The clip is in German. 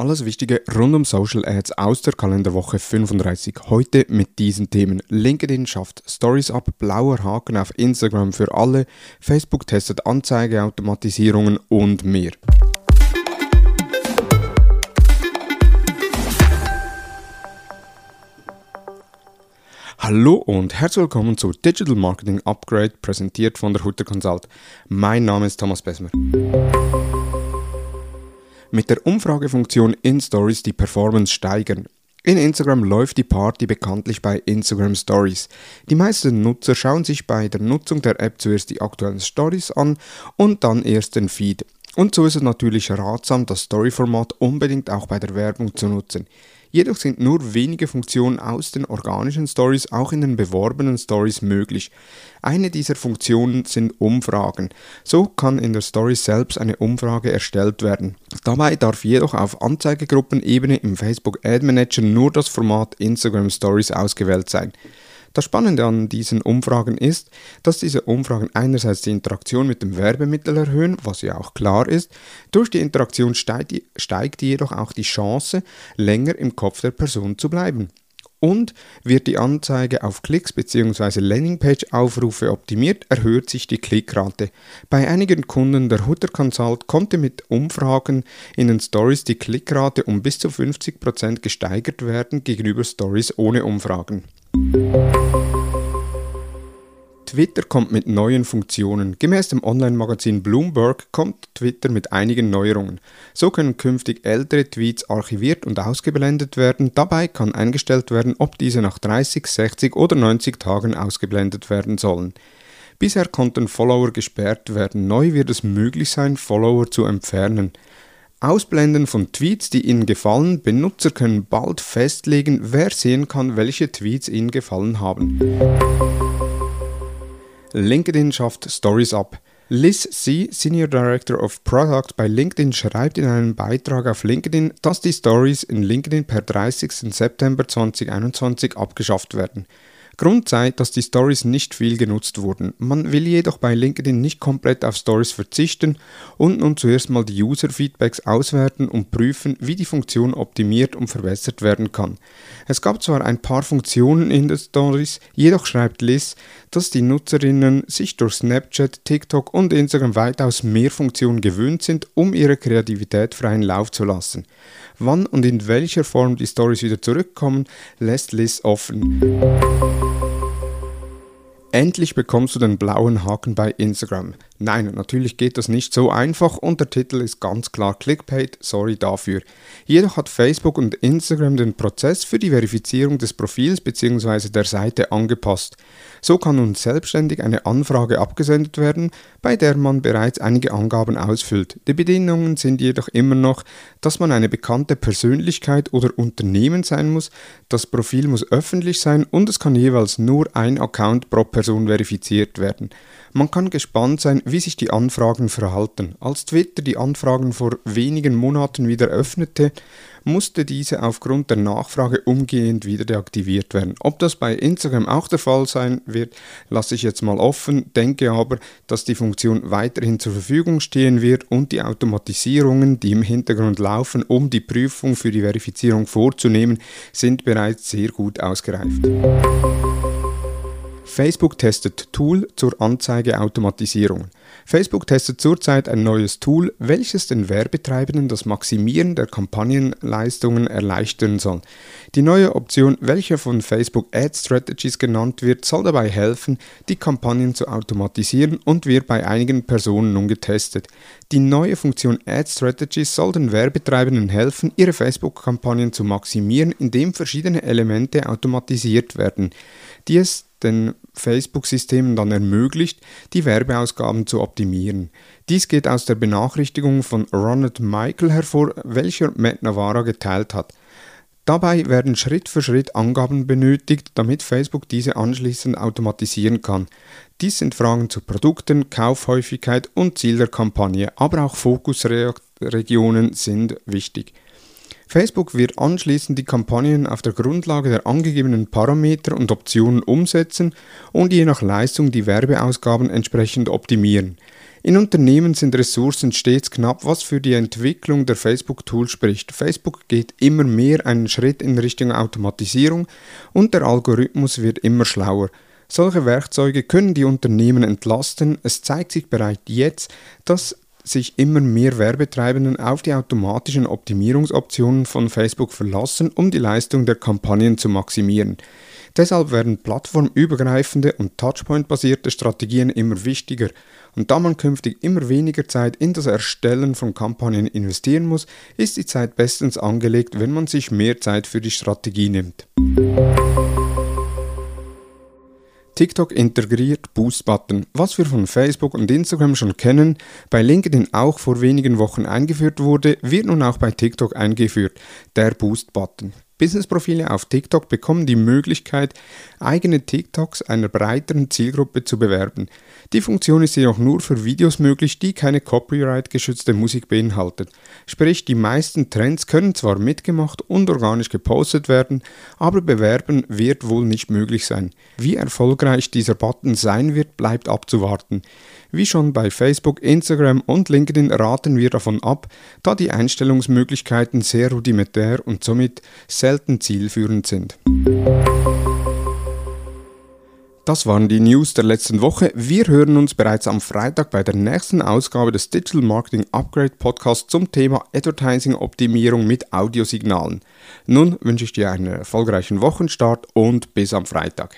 Alles Wichtige rund um Social Ads aus der Kalenderwoche 35. Heute mit diesen Themen. LinkedIn schafft Stories ab, blauer Haken auf Instagram für alle, Facebook testet Anzeigeautomatisierungen und mehr. Hallo und herzlich willkommen zu Digital Marketing Upgrade, präsentiert von der Hutter Consult. Mein Name ist Thomas Besmer. Mit der Umfragefunktion in Stories die Performance steigern. In Instagram läuft die Party bekanntlich bei Instagram Stories. Die meisten Nutzer schauen sich bei der Nutzung der App zuerst die aktuellen Stories an und dann erst den Feed. Und so ist es natürlich ratsam, das Story-Format unbedingt auch bei der Werbung zu nutzen. Jedoch sind nur wenige Funktionen aus den organischen Stories auch in den beworbenen Stories möglich. Eine dieser Funktionen sind Umfragen. So kann in der Story selbst eine Umfrage erstellt werden. Dabei darf jedoch auf Anzeigegruppenebene im Facebook Ad Manager nur das Format Instagram Stories ausgewählt sein. Das Spannende an diesen Umfragen ist, dass diese Umfragen einerseits die Interaktion mit dem Werbemittel erhöhen, was ja auch klar ist, durch die Interaktion steigt, steigt jedoch auch die Chance, länger im Kopf der Person zu bleiben. Und wird die Anzeige auf Klicks bzw. Landingpage-Aufrufe optimiert, erhöht sich die Klickrate. Bei einigen Kunden der Hutter Consult konnte mit Umfragen in den Stories die Klickrate um bis zu 50% gesteigert werden gegenüber Stories ohne Umfragen. Twitter kommt mit neuen Funktionen. Gemäß dem Online-Magazin Bloomberg kommt Twitter mit einigen Neuerungen. So können künftig ältere Tweets archiviert und ausgeblendet werden. Dabei kann eingestellt werden, ob diese nach 30, 60 oder 90 Tagen ausgeblendet werden sollen. Bisher konnten Follower gesperrt werden. Neu wird es möglich sein, Follower zu entfernen. Ausblenden von Tweets, die Ihnen gefallen. Benutzer können bald festlegen, wer sehen kann, welche Tweets Ihnen gefallen haben. LinkedIn schafft Stories ab. Liz C., Senior Director of Product bei LinkedIn, schreibt in einem Beitrag auf LinkedIn, dass die Stories in LinkedIn per 30. September 2021 abgeschafft werden. Grund sei, dass die Stories nicht viel genutzt wurden. Man will jedoch bei LinkedIn nicht komplett auf Stories verzichten und nun zuerst mal die User-Feedbacks auswerten und prüfen, wie die Funktion optimiert und verbessert werden kann. Es gab zwar ein paar Funktionen in den Stories, jedoch schreibt Liz, dass die Nutzerinnen sich durch Snapchat, TikTok und Instagram weitaus mehr Funktionen gewöhnt sind, um ihre Kreativität freien Lauf zu lassen. Wann und in welcher Form die Stories wieder zurückkommen, lässt Liz offen. Endlich bekommst du den blauen Haken bei Instagram. Nein, natürlich geht das nicht so einfach und der Titel ist ganz klar Clickbait, sorry dafür. Jedoch hat Facebook und Instagram den Prozess für die Verifizierung des Profils bzw. der Seite angepasst. So kann nun selbstständig eine Anfrage abgesendet werden, bei der man bereits einige Angaben ausfüllt. Die Bedingungen sind jedoch immer noch, dass man eine bekannte Persönlichkeit oder Unternehmen sein muss, das Profil muss öffentlich sein und es kann jeweils nur ein Account pro Person verifiziert werden. Man kann gespannt sein, wie sich die Anfragen verhalten. Als Twitter die Anfragen vor wenigen Monaten wieder öffnete, musste diese aufgrund der Nachfrage umgehend wieder deaktiviert werden. Ob das bei Instagram auch der Fall sein wird, lasse ich jetzt mal offen, denke aber, dass die Funktion weiterhin zur Verfügung stehen wird und die Automatisierungen, die im Hintergrund laufen, um die Prüfung für die Verifizierung vorzunehmen, sind bereits sehr gut ausgereift. Facebook testet Tool zur Anzeigeautomatisierung. Facebook testet zurzeit ein neues Tool, welches den Werbetreibenden das Maximieren der Kampagnenleistungen erleichtern soll. Die neue Option, welche von Facebook Ad Strategies genannt wird, soll dabei helfen, die Kampagnen zu automatisieren und wird bei einigen Personen nun getestet. Die neue Funktion Ad Strategies soll den Werbetreibenden helfen, ihre Facebook-Kampagnen zu maximieren, indem verschiedene Elemente automatisiert werden, die es den Facebook-Systemen dann ermöglicht, die Werbeausgaben zu optimieren. Dies geht aus der Benachrichtigung von Ronald Michael hervor, welcher Matt Navarra geteilt hat. Dabei werden Schritt für Schritt Angaben benötigt, damit Facebook diese anschließend automatisieren kann. Dies sind Fragen zu Produkten, Kaufhäufigkeit und Ziel der Kampagne, aber auch Fokusregionen sind wichtig. Facebook wird anschließend die Kampagnen auf der Grundlage der angegebenen Parameter und Optionen umsetzen und je nach Leistung die Werbeausgaben entsprechend optimieren. In Unternehmen sind Ressourcen stets knapp, was für die Entwicklung der Facebook-Tools spricht. Facebook geht immer mehr einen Schritt in Richtung Automatisierung und der Algorithmus wird immer schlauer. Solche Werkzeuge können die Unternehmen entlasten. Es zeigt sich bereits jetzt, dass sich immer mehr Werbetreibenden auf die automatischen Optimierungsoptionen von Facebook verlassen, um die Leistung der Kampagnen zu maximieren. Deshalb werden plattformübergreifende und Touchpoint-basierte Strategien immer wichtiger. Und da man künftig immer weniger Zeit in das Erstellen von Kampagnen investieren muss, ist die Zeit bestens angelegt, wenn man sich mehr Zeit für die Strategie nimmt. TikTok integriert Boost-Button, was wir von Facebook und Instagram schon kennen, bei LinkedIn auch vor wenigen Wochen eingeführt wurde, wird nun auch bei TikTok eingeführt, der Boost-Button. Businessprofile auf TikTok bekommen die Möglichkeit, eigene TikToks einer breiteren Zielgruppe zu bewerben. Die Funktion ist jedoch nur für Videos möglich, die keine copyright-geschützte Musik beinhalten. Sprich, die meisten Trends können zwar mitgemacht und organisch gepostet werden, aber bewerben wird wohl nicht möglich sein. Wie erfolgreich dieser Button sein wird, bleibt abzuwarten. Wie schon bei Facebook, Instagram und LinkedIn raten wir davon ab, da die Einstellungsmöglichkeiten sehr rudimentär und somit selten zielführend sind. Das waren die News der letzten Woche. Wir hören uns bereits am Freitag bei der nächsten Ausgabe des Digital Marketing Upgrade Podcasts zum Thema Advertising Optimierung mit Audiosignalen. Nun wünsche ich dir einen erfolgreichen Wochenstart und bis am Freitag.